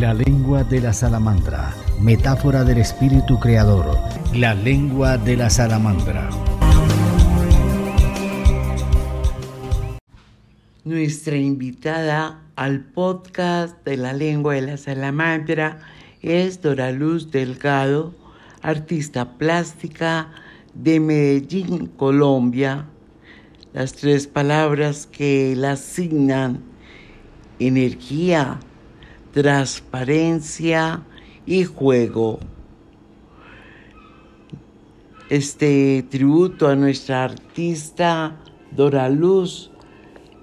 La lengua de la salamandra, metáfora del espíritu creador. La lengua de la salamandra. Nuestra invitada al podcast de la lengua de la salamandra es Dora Luz Delgado, artista plástica de Medellín, Colombia. Las tres palabras que la asignan energía, transparencia y juego. Este tributo a nuestra artista Dora Luz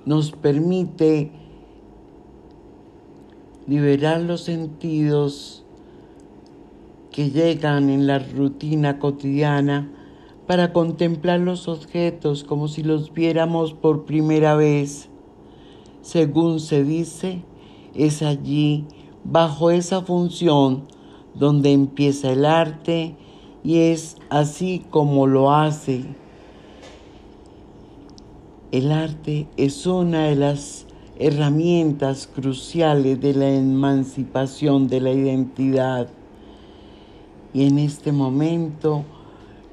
nos permite liberar los sentidos que llegan en la rutina cotidiana para contemplar los objetos como si los viéramos por primera vez. Según se dice, es allí, bajo esa función, donde empieza el arte y es así como lo hace. El arte es una de las herramientas cruciales de la emancipación de la identidad. Y en este momento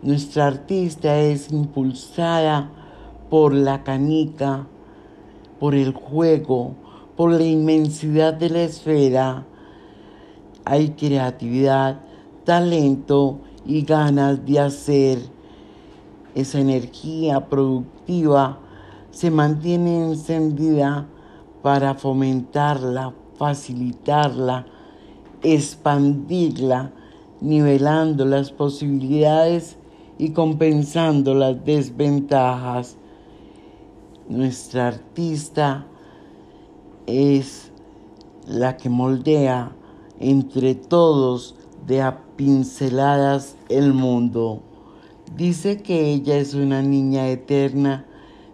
nuestra artista es impulsada por la canica, por el juego, por la inmensidad de la esfera. Hay creatividad, talento y ganas de hacer. Esa energía productiva se mantiene encendida para fomentarla, facilitarla, expandirla, nivelando las posibilidades y compensando las desventajas. Nuestra artista es la que moldea entre todos de a pinceladas el mundo. Dice que ella es una niña eterna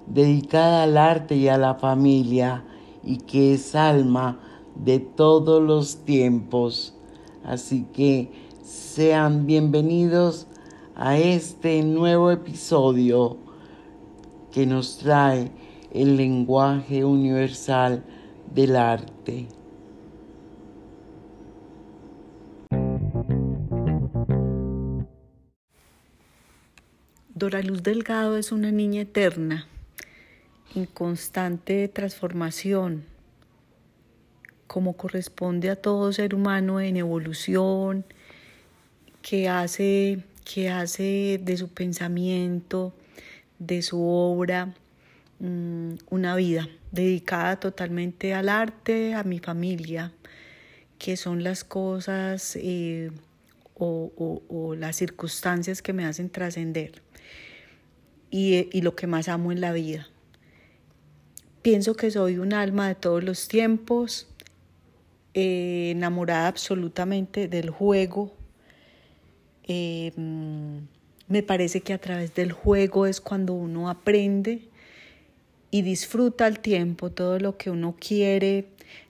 dedicada al arte y a la familia y que es alma de todos los tiempos. Así que sean bienvenidos a este nuevo episodio que nos trae el lenguaje universal del arte. Dora Luz Delgado es una niña eterna, en constante transformación, como corresponde a todo ser humano en evolución, que hace, que hace de su pensamiento, de su obra, una vida dedicada totalmente al arte, a mi familia, que son las cosas eh, o, las circunstancias que me hacen trascender y, y lo que más amo en la vida. Pienso que soy un alma de todos los tiempos, eh, enamorada absolutamente del juego. Eh, me parece que a través del juego es cuando uno aprende y disfruta al tiempo todo lo que uno quiere,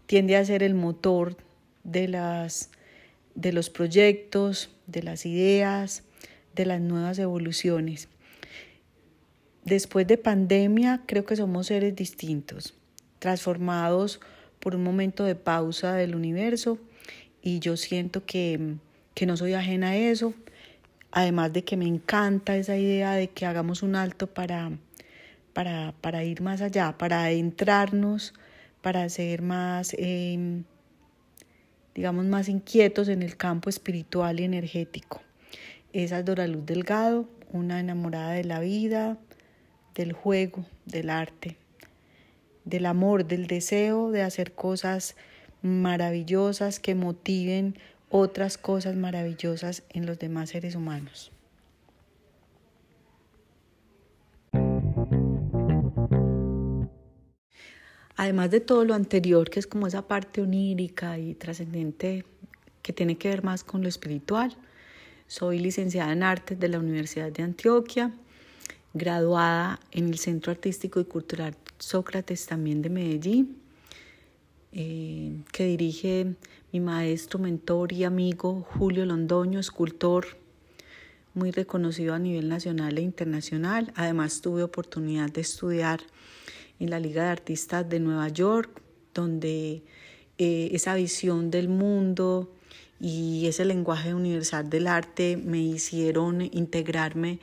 tiende a ser el motor de, las, de los proyectos, de las ideas, de las nuevas evoluciones. Después de pandemia creo que somos seres distintos, transformados por un momento de pausa del universo y yo siento que, que no soy ajena a eso, además de que me encanta esa idea de que hagamos un alto para para, para ir más allá, para adentrarnos, para ser más, em, digamos, más inquietos en el campo espiritual y energético. Esa es Dora Luz Delgado, una enamorada de la vida, del juego, del arte, del amor, del deseo de hacer cosas maravillosas que motiven otras cosas maravillosas en los demás seres humanos. Además de todo lo anterior, que es como esa parte onírica y trascendente que tiene que ver más con lo espiritual, soy licenciada en artes de la Universidad de Antioquia, graduada en el Centro Artístico y Cultural Sócrates también de Medellín, eh, que dirige mi maestro, mentor y amigo Julio Londoño, escultor muy reconocido a nivel nacional e internacional. Además tuve oportunidad de estudiar en la Liga de Artistas de Nueva York, donde eh, esa visión del mundo y ese lenguaje universal del arte me hicieron integrarme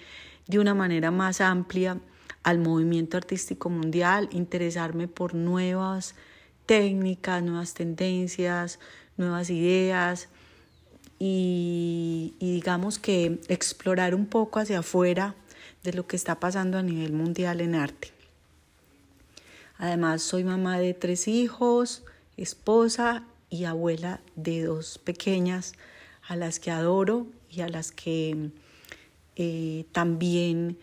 de una manera más amplia al movimiento artístico mundial, interesarme por nuevas técnicas, nuevas tendencias, nuevas ideas y, digamos que explorar un poco hacia afuera de lo que está pasando a nivel mundial en arte. Además, soy mamá de tres hijos, esposa y abuela de dos pequeñas a las que adoro y a las que eh, también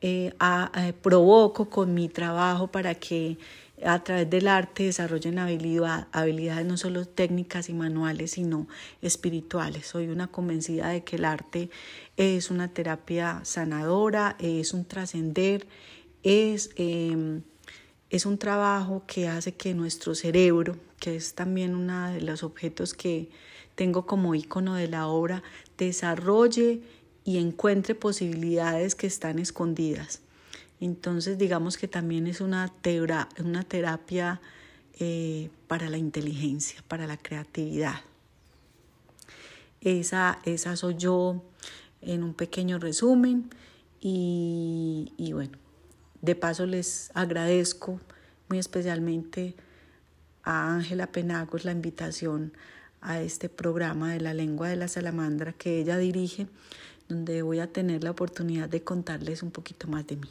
eh, eh, provoco con mi trabajo para que a través del arte desarrollen habilidad, habilidades no solo técnicas y manuales, sino espirituales. Soy una convencida de que el arte es una terapia sanadora, es un trascender, es, em, es un trabajo que hace que nuestro cerebro, que es también uno de los objetos que tengo como icono de la obra, desarrolle y encuentre posibilidades que están escondidas. Entonces digamos que también es una, una terapia eh, para la inteligencia, para la creatividad. Esa, esa soy yo en un pequeño resumen y bueno, de paso les agradezco muy especialmente a Ángela Penagos la invitación a este programa de la lengua de la salamandra que ella dirige donde voy a tener la oportunidad de contarles un poquito más de mí.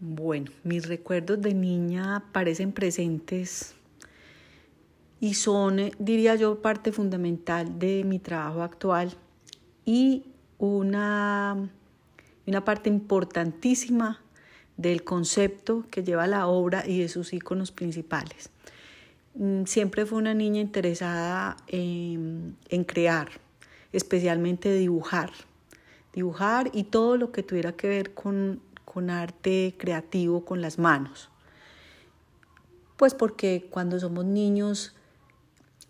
Bueno, mis recuerdos de niña parecen presentes y son, eh, diría yo, parte fundamental de mi trabajo actual y una, una parte importantísima del concepto que lleva la obra y de sus iconos principales. Mm, siempre fue una niña interesada en, crear, especialmente dibujar. Dibujar y todo lo que tuviera que ver con, con arte creativo con las manos. Pues porque cuando somos niños,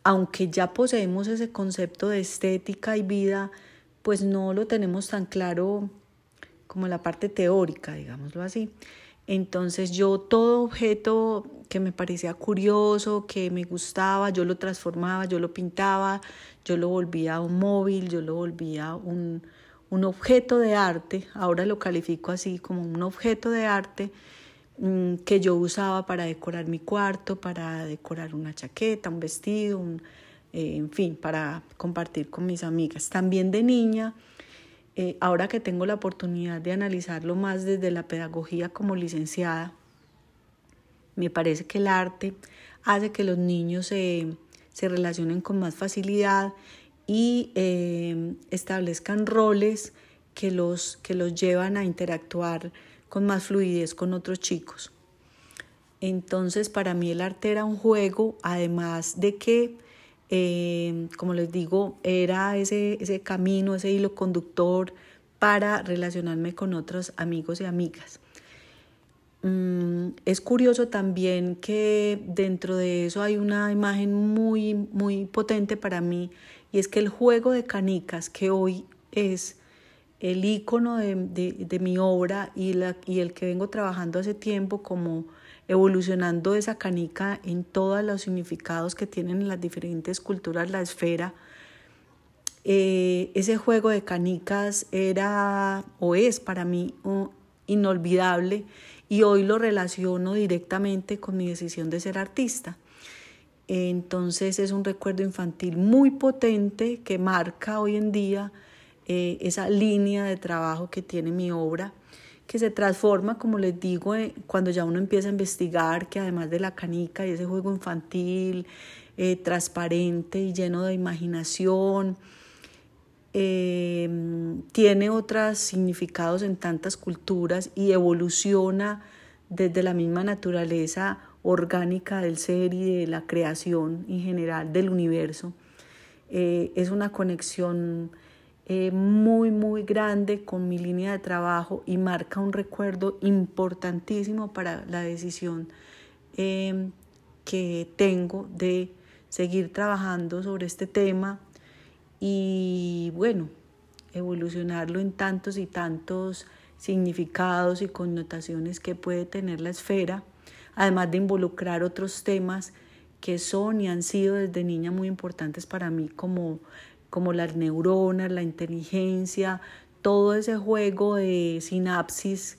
aunque ya poseemos ese concepto de estética y vida, pues no lo tenemos tan claro como la parte teórica, digámoslo así. Entonces yo todo objeto que me parecía curioso, que me gustaba, yo lo transformaba, yo lo pintaba, yo lo volvía un móvil, yo lo volvía un, un objeto de arte, ahora lo califico así como un objeto de arte mm, que yo usaba para decorar mi cuarto, para decorar una chaqueta, un vestido, eh, en fin, para compartir con mis amigas. También de niña eh, ahora que tengo la oportunidad de analizarlo más desde la pedagogía como licenciada, me parece que el arte hace que los niños se, relacionen con más facilidad y eh, establezcan roles que los, que los llevan a interactuar con más fluidez con otros chicos. Entonces, para mí el arte era un juego, además de que eh, como les digo, era ese, ese camino, ese hilo conductor para relacionarme con otros amigos y amigas. Mm, es curioso también que dentro de eso hay una imagen muy, muy potente para mí y es que el juego de canicas que hoy es el icono de, de, mi obra y, la, y el que vengo trabajando hace tiempo como evolucionando esa canica en todos los significados que tienen en las diferentes culturas la esfera. Eh, ese juego de canicas era o es para mí inolvidable y hoy lo relaciono directamente con mi decisión de ser artista. Entonces es un recuerdo infantil muy potente que marca hoy en día eh, esa línea de trabajo que tiene mi obra que se transforma, como les digo, eh, cuando ya uno empieza a investigar que además de la canica y ese juego infantil, eh, transparente y lleno de imaginación, em, tiene otros significados en tantas culturas y evoluciona desde la misma naturaleza orgánica del ser y de la creación en general del universo. Eh, es una conexión eh, muy, muy grande con mi línea de trabajo y marca un recuerdo importantísimo para la decisión em, que tengo de seguir trabajando sobre este tema y bueno, evolucionarlo en tantos y tantos significados y connotaciones que puede tener la esfera, además de involucrar otros temas que son y han sido desde niña muy importantes para mí, como, como las neuronas, la inteligencia, todo ese juego de sinapsis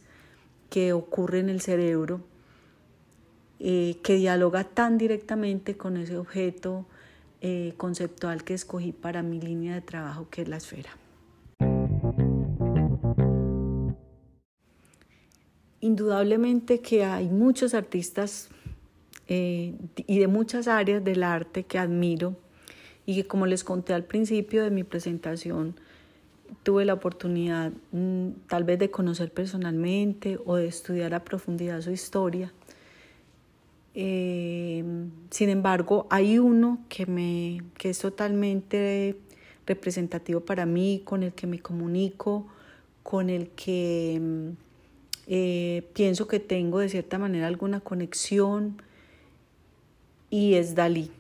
que ocurre en el cerebro, eh, que dialoga tan directamente con ese objeto eh, conceptual que escogí para mi línea de trabajo, que es la esfera. Indudablemente que hay muchos artistas eh, y de muchas áreas del arte que admiro y que como les conté al principio de mi presentación, tuve la oportunidad mm, tal vez de conocer personalmente o de estudiar a profundidad su historia. Eh, sin embargo, hay uno que, me, que es totalmente representativo para mí, con el que me comunico, con el que mm, eh, pienso que tengo de cierta manera alguna conexión y es Dalí.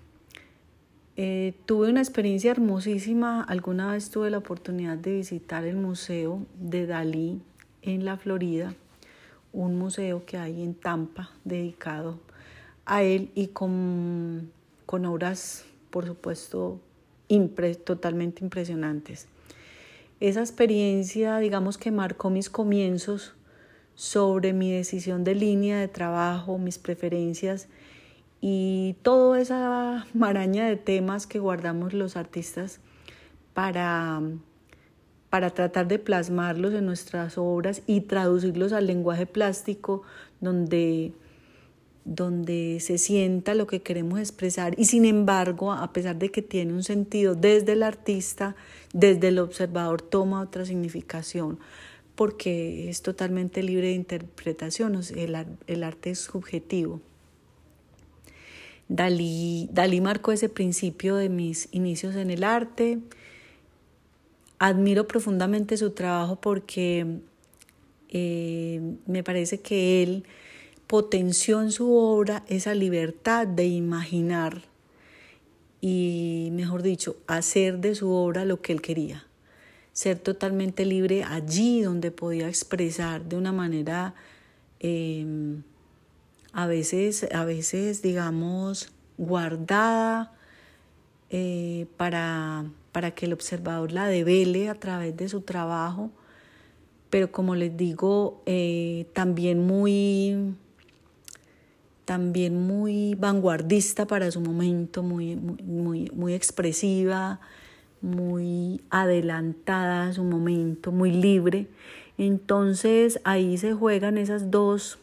Eh, tuve una experiencia hermosísima, alguna vez tuve la oportunidad de visitar el Museo de Dalí en la Florida, un museo que hay en Tampa dedicado a él y con, con obras, por supuesto, totalmente impresionantes. Esa experiencia, digamos que marcó mis comienzos sobre mi decisión de línea de trabajo, mis preferencias y toda esa maraña de temas que guardamos los artistas para, para tratar de plasmarlos en nuestras obras y traducirlos al lenguaje plástico donde, donde se sienta lo que queremos expresar y sin embargo, a pesar de que tiene un sentido desde el artista, desde el observador toma otra significación porque es totalmente libre de interpretación, el, el arte es subjetivo. Dalí, Dalí marcó ese principio de mis inicios en el arte. Admiro profundamente su trabajo porque eh, me parece que él potenció en su obra esa libertad de imaginar y, mejor dicho, hacer de su obra lo que él quería ser totalmente libre allí donde podía expresar de una manera em, a veces, a veces digamos, guardada eh, para, para que el observador la devele a través de su trabajo, pero como les digo, eh, también muy también muy vanguardista para su momento, muy, muy, muy expresiva, muy adelantada a su momento, muy libre. Entonces ahí se juegan esas dos,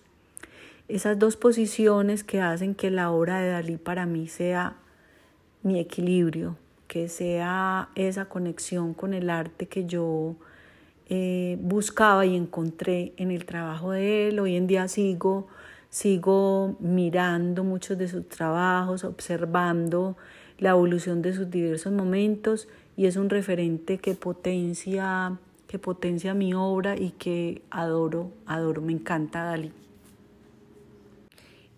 esas dos posiciones que hacen que la obra de Dalí para mí sea mi equilibrio, que sea esa conexión con el arte que yo eh, buscaba y encontré en el trabajo de él. Hoy en día sigo, sigo mirando muchos de sus trabajos, observando la evolución de sus diversos momentos y es un referente que potencia, que potencia mi obra y que adoro, adoro, me encanta Dalí.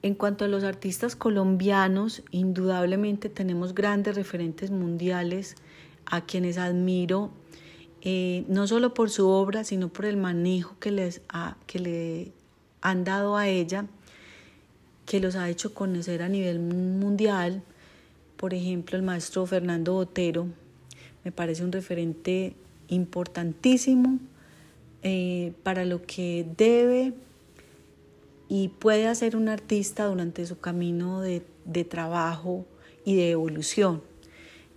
En cuanto a los artistas colombianos, indudablemente tenemos grandes referentes mundiales a quienes admiro, eh, no solo por su obra, sino por el manejo que, les que le han dado a ella, que los ha hecho conocer a nivel mundial. Por ejemplo, el maestro Fernando Botero, me parece un referente importantísimo eh, para lo que debe y puede hacer un artista durante su camino de, de trabajo y de evolución.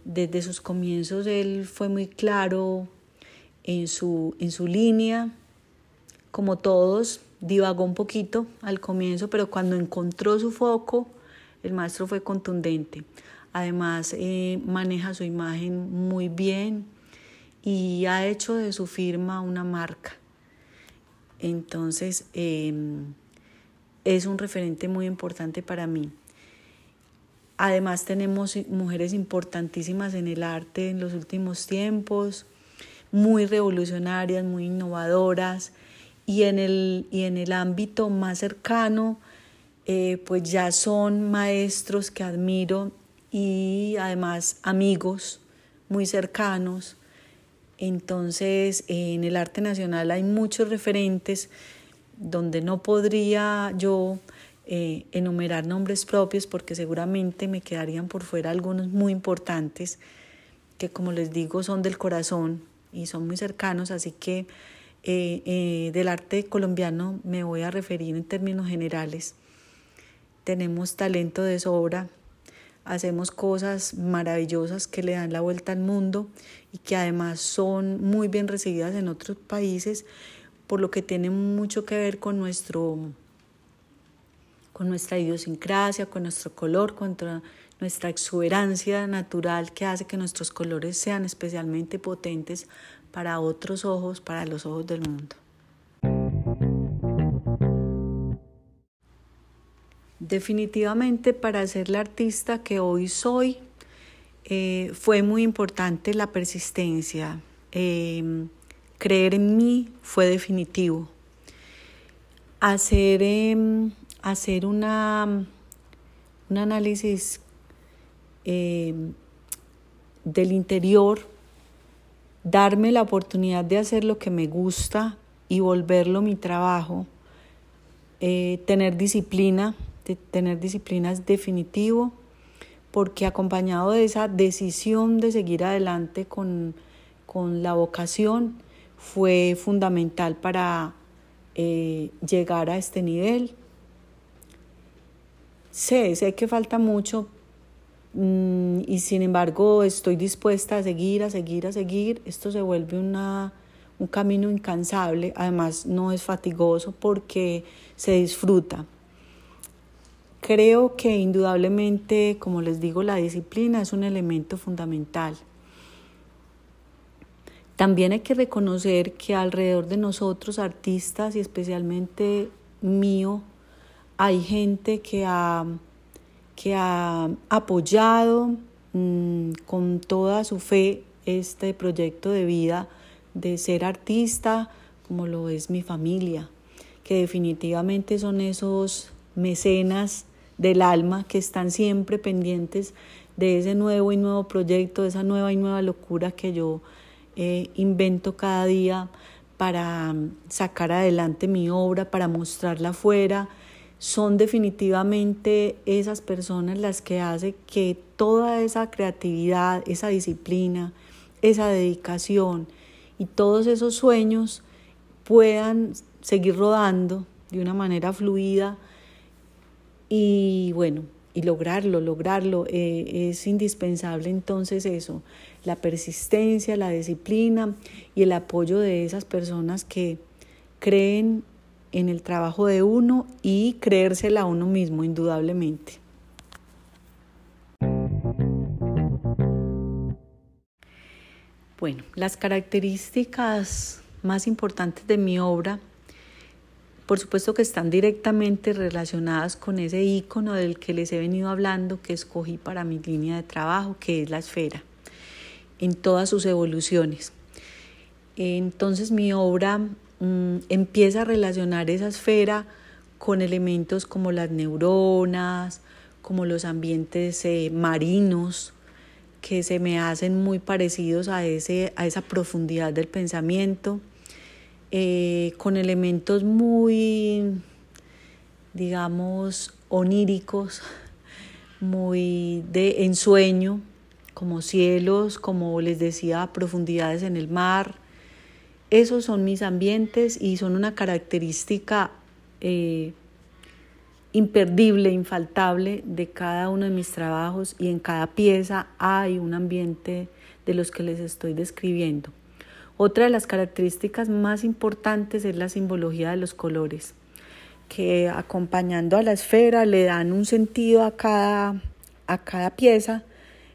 Desde sus comienzos él fue muy claro en su, en su línea, como todos, divagó un poquito al comienzo, pero cuando encontró su foco, el maestro fue contundente. Además, eh, maneja su imagen muy bien y ha hecho de su firma una marca. Entonces, em, es un referente muy importante para mí. Además, tenemos mujeres importantísimas en el arte en los últimos tiempos, muy revolucionarias, muy innovadoras. Y en el, y en el ámbito más cercano, eh, pues ya son maestros que admiro y además amigos muy cercanos. Entonces, en el arte nacional hay muchos referentes donde no podría yo eh, enumerar nombres propios porque seguramente me quedarían por fuera algunos muy importantes que como les digo son del corazón y son muy cercanos, así que eh, eh, del arte colombiano me voy a referir en términos generales. Tenemos talento de sobra, hacemos cosas maravillosas que le dan la vuelta al mundo y que además son muy bien recibidas en otros países, por lo que tienen mucho que ver con nuestro con nuestra idiosincrasia, con nuestro color, con nuestra exuberancia natural que hace que nuestros colores sean especialmente potentes para otros ojos, para los ojos del mundo. Definitivamente para ser la artista que hoy soy eh, fue muy importante la persistencia. Em, creer en mí fue definitivo. Hacer, em, hacer una, un análisis em, del interior, darme la oportunidad de hacer lo que me gusta y volverlo mi trabajo, eh, tener disciplina, tener disciplina es definitivo, porque acompañado de esa decisión de seguir adelante con, la vocación, fue fundamental para eh, llegar a este nivel. Sé, sé que falta mucho mm, y sin embargo estoy dispuesta a seguir, a seguir, a seguir. Esto se vuelve una, un camino incansable, además no es fatigoso porque se disfruta. Creo que indudablemente, como les digo, la disciplina es un elemento fundamental. También hay que reconocer que alrededor de nosotros, artistas y especialmente mío, hay gente que ha, que ha apoyado mm, con toda su fe este proyecto de vida de ser artista, como lo es mi familia, que definitivamente son esos mecenas del alma que están siempre pendientes de ese nuevo y nuevo proyecto, de esa nueva y nueva locura que yo eh, invento cada día para sacar adelante mi obra, para mostrarla afuera. Son definitivamente esas personas las que hacen que toda esa creatividad, esa disciplina, esa dedicación y todos esos sueños puedan seguir rodando de una manera fluida y bueno, y lograrlo, lograrlo, eh, es indispensable entonces eso, la persistencia, la disciplina y el apoyo de esas personas que creen en el trabajo de uno y creérsela a uno mismo, indudablemente. Bueno, las características más importantes de mi obra por supuesto que están directamente relacionadas con ese icono del que les he venido hablando que escogí para mi línea de trabajo, que es la esfera, en todas sus evoluciones. Entonces mi obra mm, empieza a relacionar esa esfera con elementos como las neuronas, como los ambientes eh, marinos, que se me hacen muy parecidos a, ese, a esa profundidad del pensamiento eh, con elementos muy, digamos, oníricos, muy de ensueño, como cielos, como les decía, profundidades en el mar. Esos son mis ambientes y son una característica eh, imperdible, infaltable de cada uno de mis trabajos y en cada pieza hay un ambiente de los que les estoy describiendo. Otra de las características más importantes es la simbología de los colores, que acompañando a la esfera le dan un sentido a cada, a cada pieza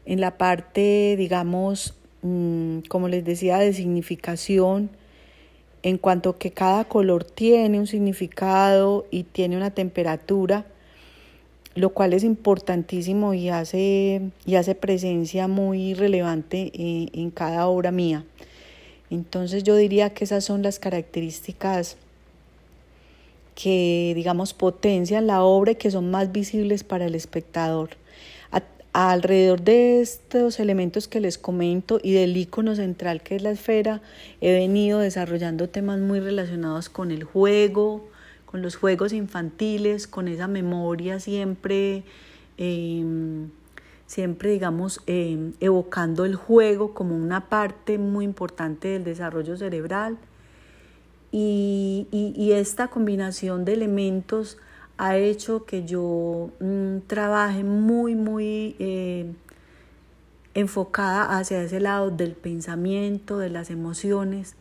en la parte, digamos, mm, como les decía, de significación, en cuanto que cada color tiene un significado y tiene una temperatura, lo cual es importantísimo y hace, y hace presencia muy relevante en, en cada obra mía. Entonces yo diría que esas son las características que, digamos, potencian la obra y que son más visibles para el espectador. Alrededor de estos elementos que les comento y del icono central que es la esfera, he venido desarrollando temas muy relacionados con el juego, con los juegos infantiles, con esa memoria siempre, em, siempre digamos, em, evocando el juego como una parte muy importante del desarrollo cerebral. Y, y esta combinación de elementos ha hecho que yo mm, trabaje muy, muy eh, enfocada hacia ese lado del pensamiento, de las emociones,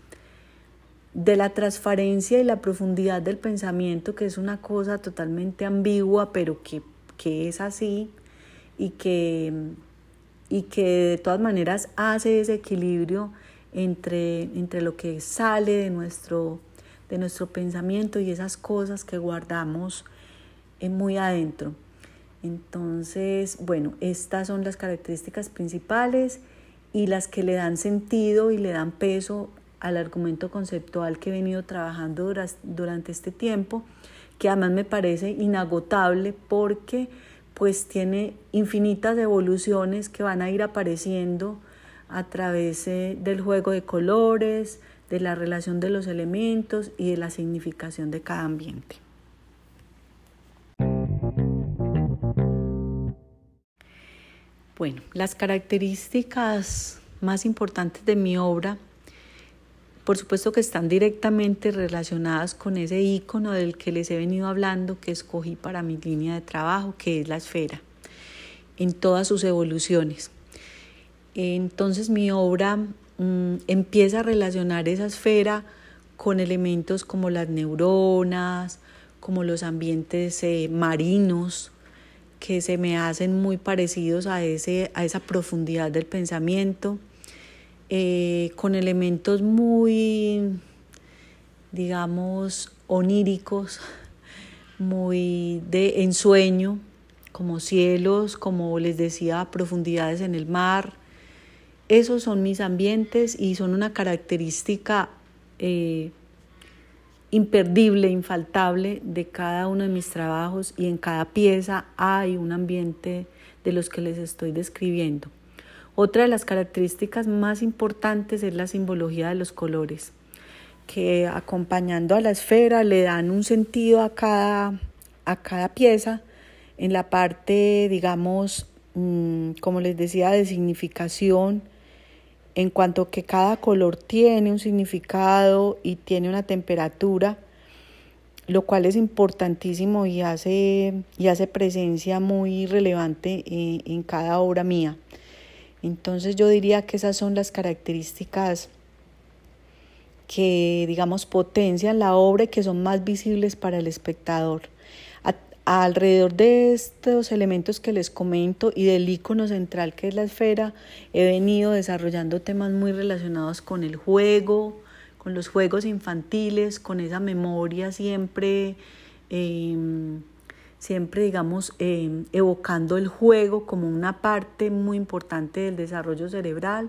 de la transparencia y la profundidad del pensamiento, que es una cosa totalmente ambigua, pero que, es así y que, y que de todas maneras hace ese equilibrio entre, entre lo que sale de nuestro, de nuestro pensamiento y esas cosas que guardamos muy adentro. Entonces, bueno, estas son las características principales y las que le dan sentido y le dan peso al argumento conceptual que he venido trabajando durante este tiempo, que además me parece inagotable porque pues tiene infinitas evoluciones que van a ir apareciendo a través eh, del juego de colores, de la relación de los elementos y de la significación de cada ambiente. Bueno, las características más importantes de mi obra, por supuesto que están directamente relacionadas con ese icono del que les he venido hablando, que escogí para mi línea de trabajo, que es la esfera, en todas sus evoluciones. Entonces mi obra mm, empieza a relacionar esa esfera con elementos como las neuronas, como los ambientes eh, marinos, que se me hacen muy parecidos a, ese, a esa profundidad del pensamiento, eh, con elementos muy, digamos, oníricos, muy de ensueño, como cielos, como les decía, profundidades en el mar. Esos son mis ambientes y son una característica eh, imperdible, infaltable de cada uno de mis trabajos y en cada pieza hay un ambiente de los que les estoy describiendo. Otra de las características más importantes es la simbología de los colores, que acompañando a la esfera le dan un sentido a cada, a cada pieza en la parte, digamos, mm, como les decía, de significación, en cuanto que cada color tiene un significado y tiene una temperatura, lo cual es importantísimo y hace, y hace presencia muy relevante en, en cada obra mía. Entonces yo diría que esas son las características que, digamos, potencian la obra y que son más visibles para el espectador. Alrededor de estos elementos que les comento y del icono central que es la esfera, he venido desarrollando temas muy relacionados con el juego, con los juegos infantiles, con esa memoria siempre, em, siempre digamos, em, evocando el juego como una parte muy importante del desarrollo cerebral.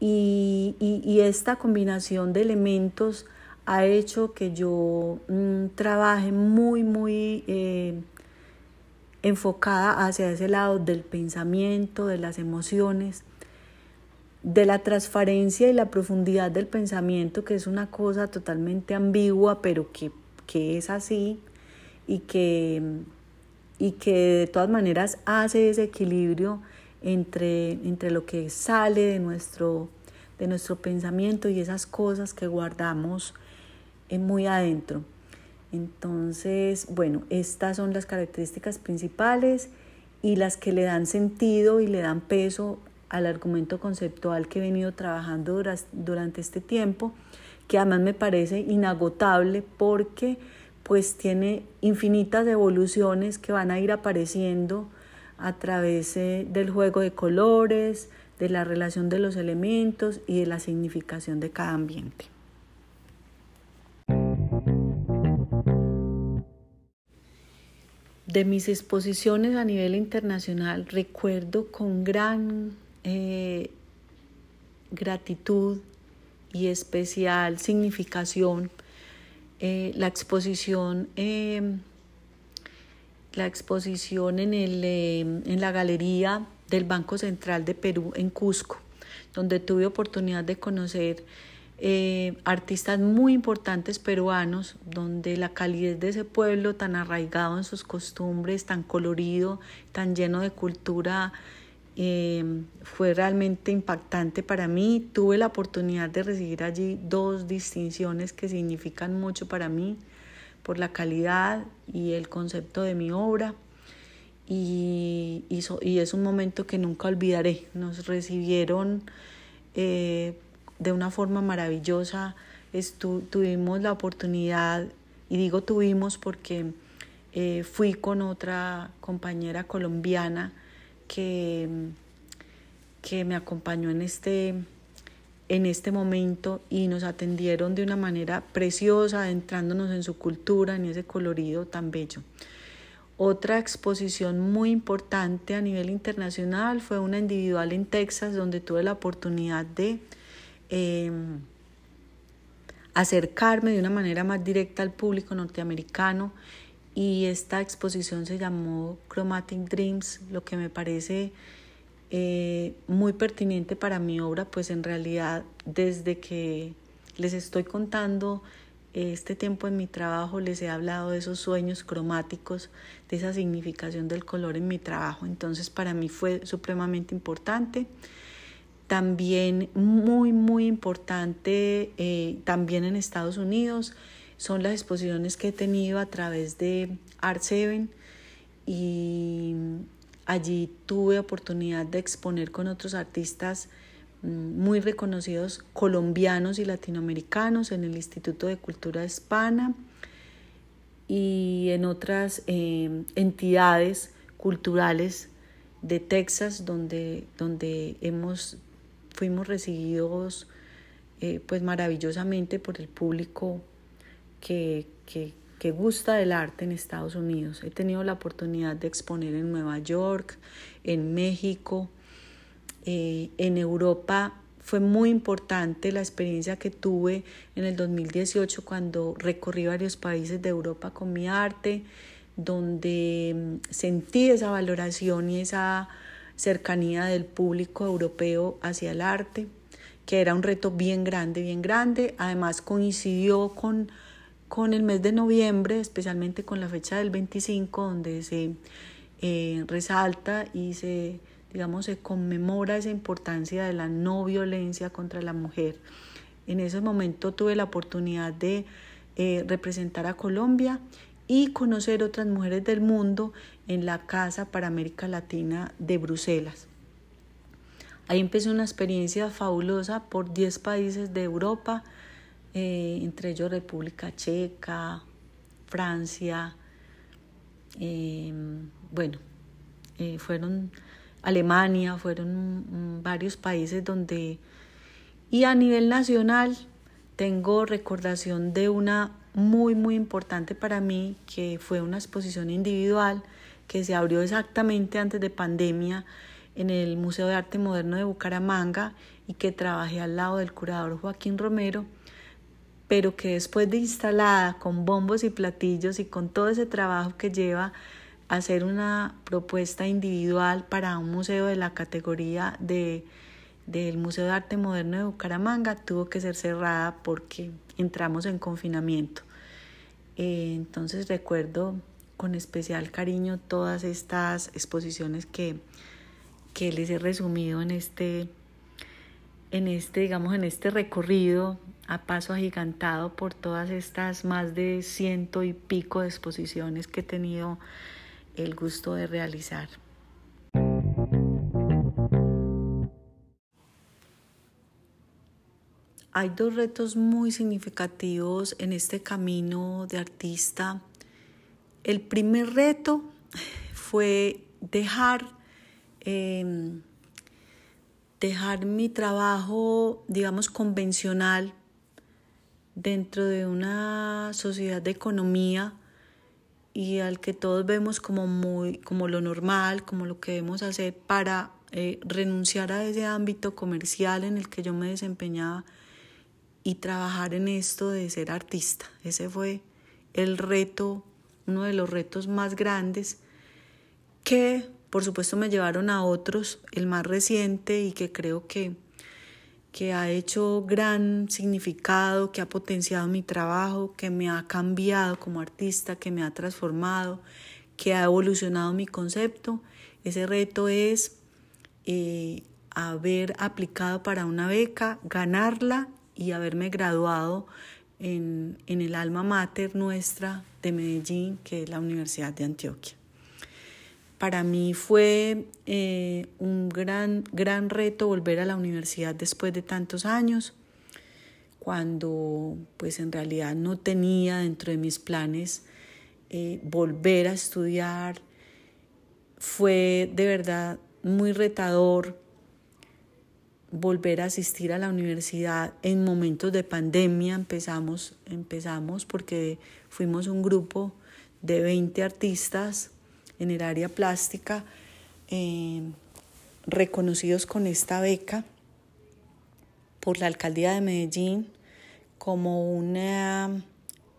y, y esta combinación de elementos ha hecho que yo mm, trabaje muy, muy eh, enfocada hacia ese lado del pensamiento, de las emociones, de la transparencia y la profundidad del pensamiento, que es una cosa totalmente ambigua, pero que, es así y que, y que de todas maneras hace ese equilibrio entre, entre lo que sale de nuestro, de nuestro pensamiento y esas cosas que guardamos muy adentro. Entonces, bueno, estas son las características principales y las que le dan sentido y le dan peso al argumento conceptual que he venido trabajando durante este tiempo, que además me parece inagotable porque pues tiene infinitas evoluciones que van a ir apareciendo a través eh, del juego de colores, de la relación de los elementos y de la significación de cada ambiente. De mis exposiciones a nivel internacional recuerdo con gran eh, gratitud y especial significación eh, la exposición em, la exposición en, el, eh, en la galería del Banco Central de Perú en Cusco, donde tuve oportunidad de conocer eh, artistas muy importantes peruanos, donde la calidez de ese pueblo tan arraigado en sus costumbres, tan colorido, tan lleno de cultura, eh, fue realmente impactante para mí. Tuve la oportunidad de recibir allí dos distinciones que significan mucho para mí por la calidad y el concepto de mi obra. Y, y, es un momento que nunca olvidaré. Nos recibieron eh, de una forma maravillosa. tuvimos la oportunidad, y digo tuvimos porque eh, fui con otra compañera colombiana que, que me acompañó en este, en este momento y nos atendieron de una manera preciosa, adentrándonos en su cultura, en ese colorido tan bello. Otra exposición muy importante a nivel internacional fue una individual en Texas donde tuve la oportunidad de em, acercarme de una manera más directa al público norteamericano y esta exposición se llamó Chromatic Dreams, lo que me parece eh, muy pertinente para mi obra, pues en realidad desde que les estoy contando este tiempo en mi trabajo les he hablado de esos sueños cromáticos, de esa significación del color en mi trabajo. Entonces para mí fue supremamente importante. También muy, muy importante, eh, también en Estados Unidos, son las exposiciones que he tenido a través de Art 7 y allí tuve oportunidad de exponer con otros artistas muy reconocidos colombianos y latinoamericanos en el Instituto de Cultura Hispana y en otras eh, entidades culturales de Texas donde, donde hemos, fuimos recibidos eh, pues maravillosamente por el público que, que, gusta del arte en Estados Unidos. He tenido la oportunidad de exponer en Nueva York, en México, eh, en Europa fue muy importante la experiencia que tuve en el 2018 cuando recorrí varios países de Europa con mi arte, donde mm, sentí esa valoración y esa cercanía del público europeo hacia el arte, que era un reto bien grande, bien grande. Además coincidió con, con el mes de noviembre, especialmente con la fecha del 25, donde se eh, resalta y se digamos, se conmemora esa importancia de la no violencia contra la mujer. En ese momento tuve la oportunidad de eh, representar a Colombia y conocer otras mujeres del mundo en la Casa para América Latina de Bruselas. Ahí empecé una experiencia fabulosa por 10 países de Europa, eh, entre ellos República Checa, Francia, eh, bueno, fueron Alemania, fueron varios países donde... Y a nivel nacional tengo recordación de una muy, muy importante para mí, que fue una exposición individual que se abrió exactamente antes de pandemia en el Museo de Arte Moderno de Bucaramanga y que trabajé al lado del curador Joaquín Romero, pero que después de instalada con bombos y platillos y con todo ese trabajo que lleva hacer una propuesta individual para un museo de la categoría de, del Museo de Arte Moderno de Bucaramanga tuvo que ser cerrada porque entramos en confinamiento. Eh, entonces recuerdo con especial cariño todas estas exposiciones que, que les he resumido en este, en este, digamos, en este recorrido a paso agigantado por todas estas más de ciento y pico de exposiciones que he tenido el gusto de realizar. Hay dos retos muy significativos en este camino de artista. El primer reto fue dejar, em, dejar mi trabajo, digamos, convencional dentro de una sociedad de economía y al que todos vemos como muy como lo normal, como lo que debemos hacer para eh, renunciar a ese ámbito comercial en el que yo me desempeñaba y trabajar en esto de ser artista. Ese fue el reto uno de los retos más grandes que por supuesto me llevaron a otros, el más reciente y que creo que, que ha hecho gran significado, que ha potenciado mi trabajo, que me ha cambiado como artista, que me ha transformado, que ha evolucionado mi concepto. Ese reto es eh, haber aplicado para una beca, ganarla y haberme graduado en, el alma mater nuestra de Medellín, que es la Universidad de Antioquia. Para mí fue eh, un gran, gran reto volver a la universidad después de tantos años, cuando pues en realidad no tenía dentro de mis planes eh, volver a estudiar. Fue de verdad muy retador volver a asistir a la universidad en momentos de pandemia. Empezamos, empezamos porque fuimos un grupo de 20 artistas en el área plástica eh, reconocidos con esta beca por la alcaldía de Medellín como una,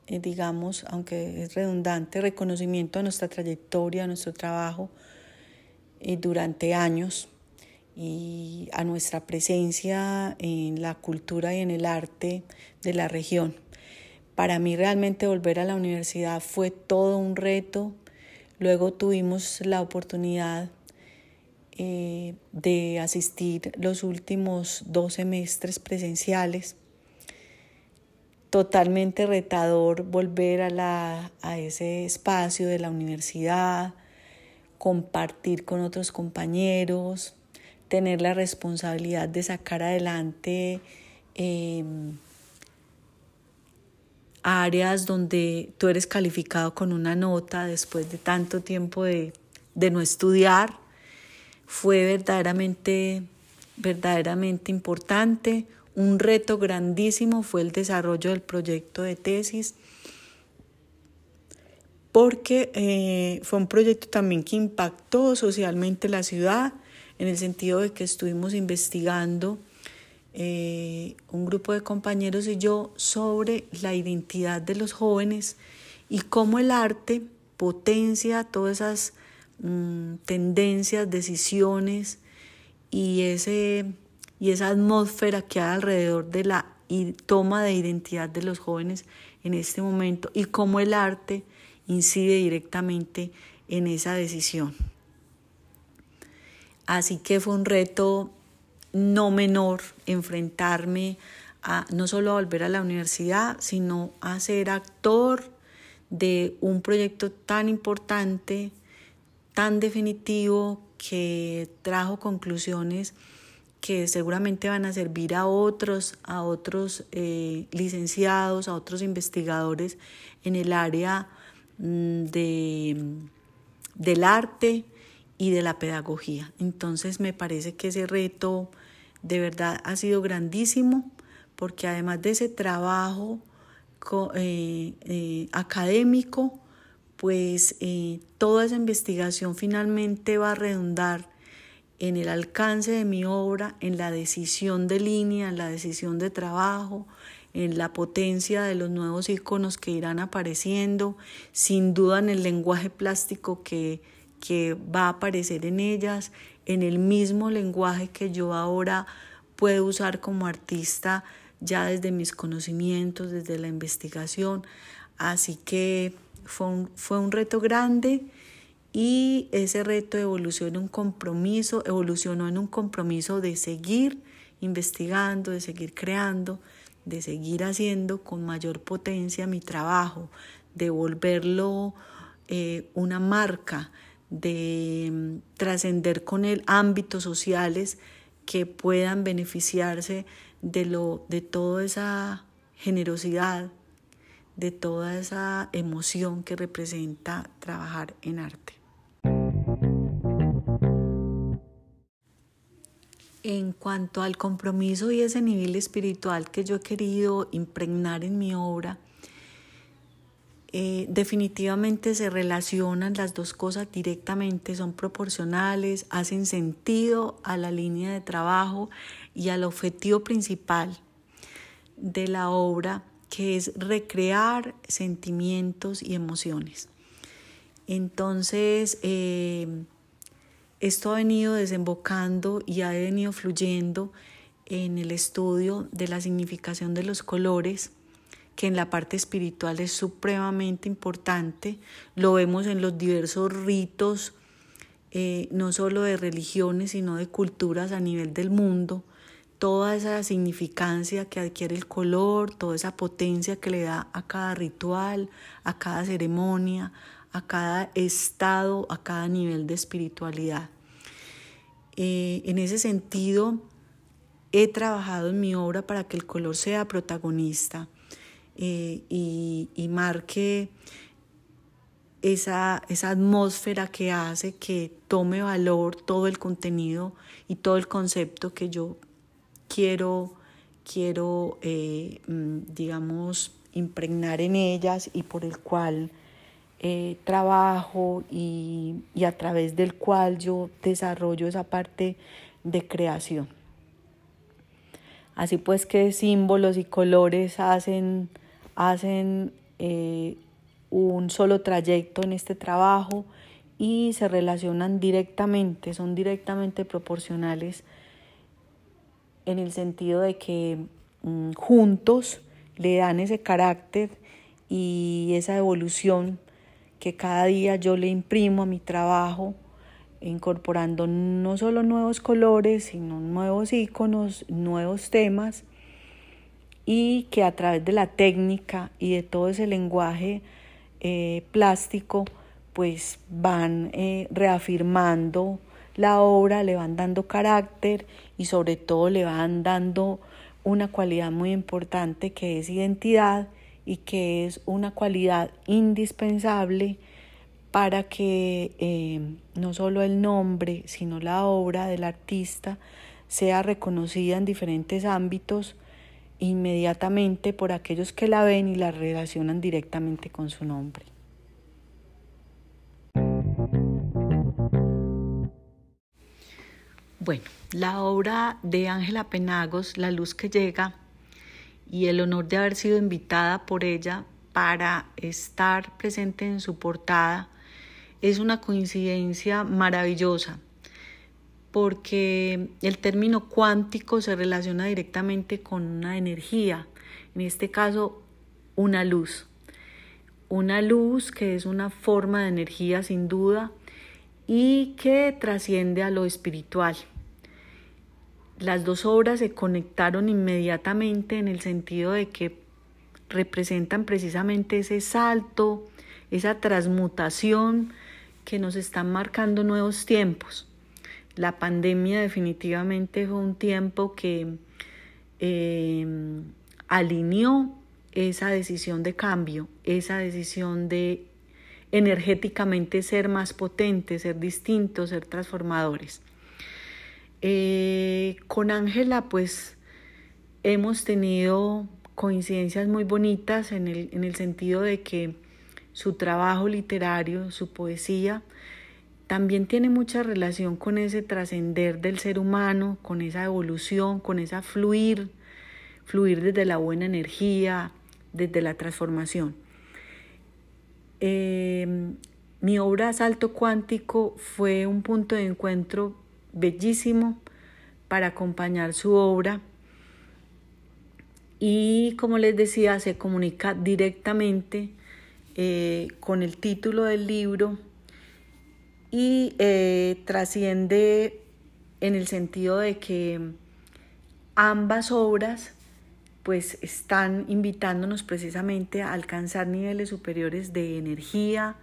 eh, digamos, aunque es redundante, reconocimiento de nuestra trayectoria, de nuestro trabajo eh, durante años y a nuestra presencia en la cultura y en el arte de la región. Para mí realmente volver a la universidad fue todo un reto. Luego tuvimos la oportunidad eh, de asistir los últimos dos semestres presenciales. Totalmente retador volver a, la, a ese espacio de la universidad, compartir con otros compañeros, tener la responsabilidad de sacar adelante em, áreas donde tú eres calificado con una nota después de tanto tiempo de, de no estudiar, fue verdaderamente, verdaderamente importante. Un reto grandísimo fue el desarrollo del proyecto de tesis, porque eh, fue un proyecto también que impactó socialmente la ciudad en el sentido de que estuvimos investigando eh, un grupo de compañeros y yo sobre la identidad de los jóvenes y cómo el arte potencia todas esas mm, tendencias, decisiones y, ese, y esa atmósfera que hay alrededor de la toma de identidad de los jóvenes en este momento y cómo el arte incide directamente en esa decisión. Así que fue un reto no menor enfrentarme a no solo a volver a la universidad, sino a ser actor de un proyecto tan importante, tan definitivo, que trajo conclusiones que seguramente van a servir a otros, a otros eh, licenciados, a otros investigadores en el área mm, de, del arte y de la pedagogía. Entonces me parece que ese reto de verdad ha sido grandísimo porque además de ese trabajo eh, eh, académico, pues eh, toda esa investigación finalmente va a redundar en el alcance de mi obra, en la decisión de línea, en la decisión de trabajo, en la potencia de los nuevos iconos que irán apareciendo, sin duda en el lenguaje plástico que que va a aparecer en ellas, en el mismo lenguaje que yo ahora puedo usar como artista ya desde mis conocimientos, desde la investigación. Así que fue un, fue un reto grande y ese reto evolucionó en un compromiso, evolucionó en un compromiso de seguir investigando, de seguir creando, de seguir haciendo con mayor potencia mi trabajo, de volverlo eh, una marca, de mm, trascender con él ámbitos sociales que puedan beneficiarse de, lo, de toda esa generosidad, de toda esa emoción que representa trabajar en arte. En cuanto al compromiso y ese nivel espiritual que yo he querido impregnar en mi obra, eh, definitivamente se relacionan las dos cosas directamente, son proporcionales, hacen sentido a la línea de trabajo y al objetivo principal de la obra, que es recrear sentimientos y emociones. Entonces, eh, esto ha venido desembocando y ha venido fluyendo en el estudio de la significación de los colores, que en la parte espiritual es supremamente importante. Lo vemos en los diversos ritos, eh, no solo de religiones, sino de culturas a nivel del mundo. Toda esa significancia que adquiere el color, toda esa potencia que le da a cada ritual, a cada ceremonia, a cada estado, a cada nivel de espiritualidad. Eh, en ese sentido, he trabajado en mi obra para que el color sea protagonista eh, y, marque esa, esa atmósfera que hace que tome valor todo el contenido y todo el concepto que yo quiero, quiero eh, mm, digamos, impregnar en ellas y por el cual eh, trabajo y, a través del cual yo desarrollo esa parte de creación. Así pues que símbolos y colores hacen, hacen eh, un solo trayecto en este trabajo y se relacionan directamente, son directamente proporcionales en el sentido de que mm, juntos le dan ese carácter y esa evolución que cada día yo le imprimo a mi trabajo, incorporando no solo nuevos colores, sino nuevos iconos, nuevos temas, y que a través de la técnica y de todo ese lenguaje eh, plástico, pues van eh, reafirmando la obra, le van dando carácter y sobre todo le van dando una cualidad muy importante que es identidad y que es una cualidad indispensable para que eh, no solo el nombre, sino la obra del artista sea reconocida en diferentes ámbitos inmediatamente por aquellos que la ven y la relacionan directamente con su nombre. Bueno, la obra de Ángela Penagos, La luz que llega, y el honor de haber sido invitada por ella para estar presente en su portada es una coincidencia maravillosa porque el término cuántico se relaciona directamente con una energía, en este caso una luz. Una luz que es una forma de energía sin duda y que trasciende a lo espiritual. Las dos obras se conectaron inmediatamente en el sentido de que representan precisamente ese salto, esa transmutación que nos están marcando nuevos tiempos. La pandemia definitivamente fue un tiempo que eh, alineó esa decisión de cambio, esa decisión de energéticamente ser más potentes, ser distintos, ser transformadores. Eh, con Ángela, pues hemos tenido coincidencias muy bonitas en el, en el sentido de que su trabajo literario, su poesía, también tiene mucha relación con ese trascender del ser humano, con esa evolución, con esa fluir, fluir desde la buena energía, desde la transformación. Eh, mi obra Salto Cuántico fue un punto de encuentro bellísimo para acompañar su obra. Y como les decía, se comunica directamente eh, con el título del libro y eh, trasciende en el sentido de que ambas obras pues están invitándonos precisamente a alcanzar niveles superiores de energía,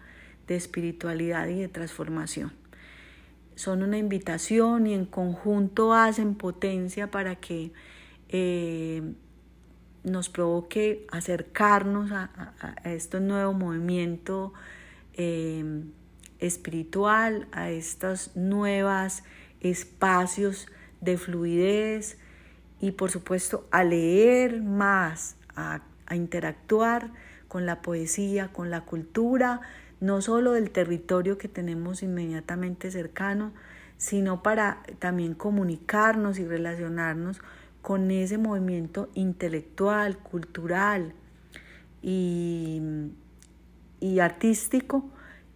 de espiritualidad y de transformación. Son una invitación y en conjunto hacen potencia para que eh, nos provoque acercarnos a, este nuevo movimiento eh, espiritual, a estos nuevos espacios de fluidez y por supuesto a leer más, a interactuar con la poesía, con la cultura, no solo del territorio que tenemos inmediatamente cercano, sino para también comunicarnos y relacionarnos con ese movimiento intelectual, cultural y, artístico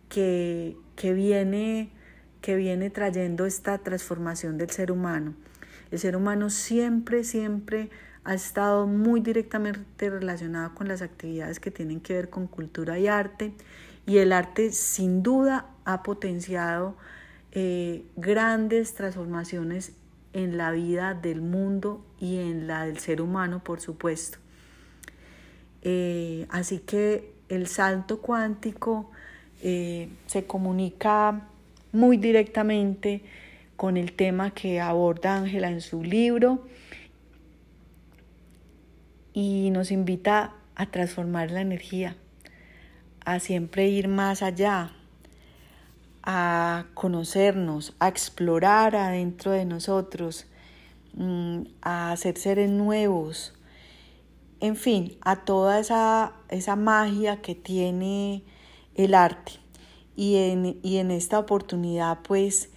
que, que, viene, que viene trayendo esta transformación del ser humano. El ser humano siempre, siempre ha estado muy directamente relacionado con las actividades que tienen que ver con cultura y arte y el arte sin duda ha potenciado eh, grandes transformaciones en la vida del mundo y en la del ser humano, por supuesto. Eh, así que el salto cuántico eh, se comunica muy directamente con el tema que aborda Ángela en su libro y nos invita a transformar la energía, a siempre ir más allá, a conocernos, a explorar adentro de nosotros, mm, a hacer seres nuevos, en fin, a toda esa, esa magia que tiene el arte. Y en, y en esta oportunidad pues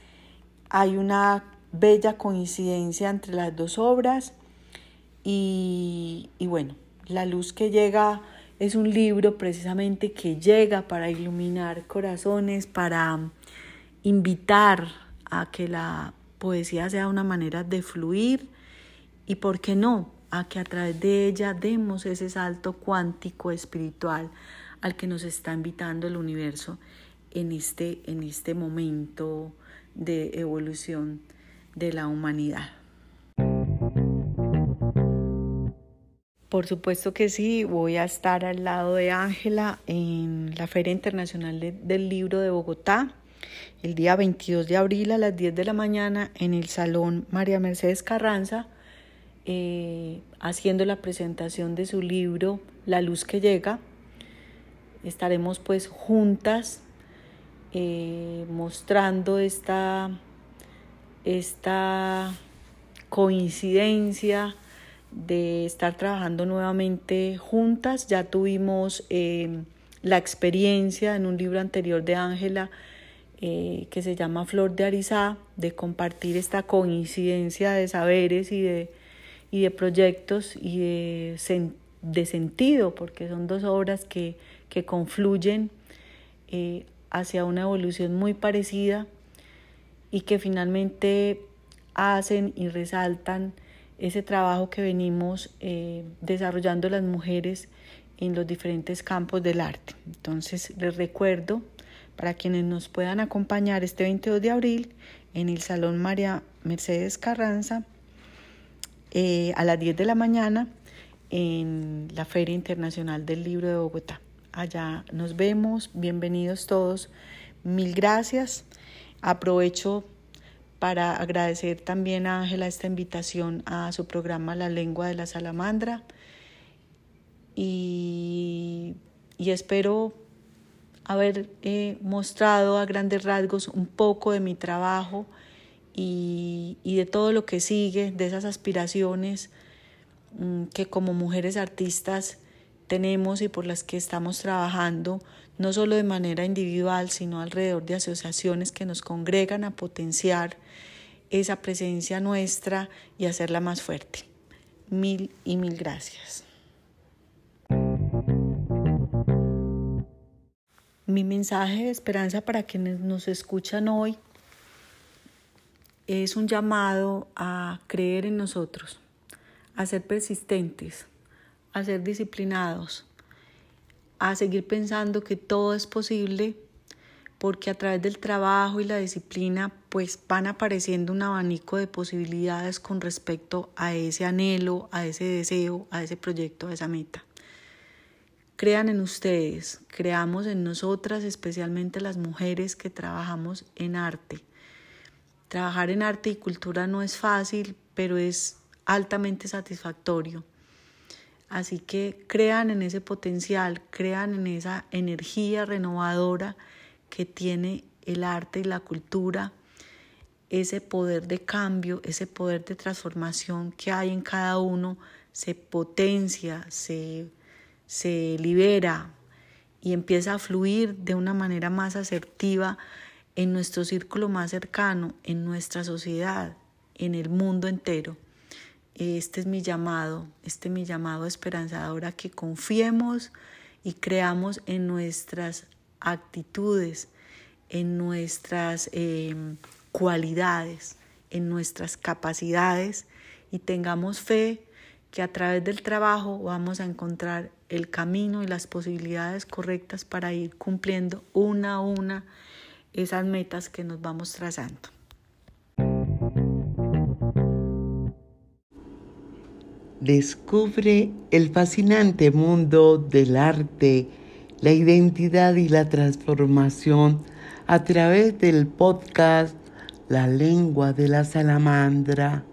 hay una bella coincidencia entre las dos obras y, bueno, la luz que llega es un libro precisamente que llega para iluminar corazones, para invitar a que la poesía sea una manera de fluir y, ¿por qué no?, a que a través de ella demos ese salto cuántico espiritual al que nos está invitando el universo en este, en este momento de evolución de la humanidad. Por supuesto que sí, voy a estar al lado de Ángela en la Feria Internacional del Libro de Bogotá el día 22 de abril a las 10 de la mañana en el Salón María Mercedes Carranza, eh, haciendo la presentación de su libro La luz que llega. Estaremos pues juntas eh, mostrando esta, esta coincidencia de estar trabajando nuevamente juntas. Ya tuvimos eh, la experiencia en un libro anterior de Ángela eh, que se llama Flor de Arizá, de compartir esta coincidencia de saberes y de, y de proyectos y de, de, sentido, porque son dos obras que, que confluyen eh, hacia una evolución muy parecida y que finalmente hacen y resaltan ese trabajo que venimos eh, desarrollando las mujeres en los diferentes campos del arte. Entonces les recuerdo para quienes nos puedan acompañar este 22 de abril en el Salón María Mercedes Carranza eh, a las 10 de la mañana en la Feria Internacional del Libro de Bogotá. Allá nos vemos, bienvenidos todos, mil gracias. Aprovecho para agradecer también a Ángela esta invitación a su programa La lengua de la salamandra y, espero haber eh, mostrado a grandes rasgos un poco de mi trabajo y, de todo lo que sigue, de esas aspiraciones mm, que como mujeres artistas tenemos y por las que estamos trabajando, no solo de manera individual, sino alrededor de asociaciones que nos congregan a potenciar esa presencia nuestra y hacerla más fuerte. Mil y mil gracias. Mi mensaje de esperanza para quienes nos escuchan hoy es un llamado a creer en nosotros, a ser persistentes, a ser disciplinados, a seguir pensando que todo es posible porque a través del trabajo y la disciplina pues van apareciendo un abanico de posibilidades con respecto a ese anhelo, a ese deseo, a ese proyecto, a esa meta. Crean en ustedes, creamos en nosotras, especialmente las mujeres que trabajamos en arte. Trabajar en arte y cultura no es fácil, pero es altamente satisfactorio. Así que crean en ese potencial, crean en esa energía renovadora que tiene el arte y la cultura, ese poder de cambio, ese poder de transformación que hay en cada uno, se potencia, se, se libera y empieza a fluir de una manera más asertiva en nuestro círculo más cercano, en nuestra sociedad, en el mundo entero. Este es mi llamado, este es mi llamado esperanzador a que confiemos y creamos en nuestras actitudes, en nuestras em, cualidades, en nuestras capacidades y tengamos fe que a través del trabajo vamos a encontrar el camino y las posibilidades correctas para ir cumpliendo una a una esas metas que nos vamos trazando. Descubre el fascinante mundo del arte, la identidad y la transformación a través del podcast La lengua de la salamandra.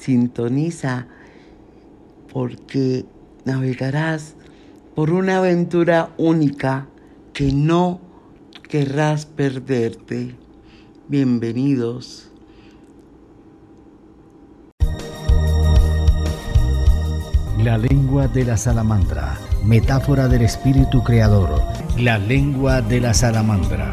Sintoniza porque navegarás por una aventura única que no querrás perderte. Bienvenidos. La lengua de la salamandra, metáfora del espíritu creador, la lengua de la salamandra.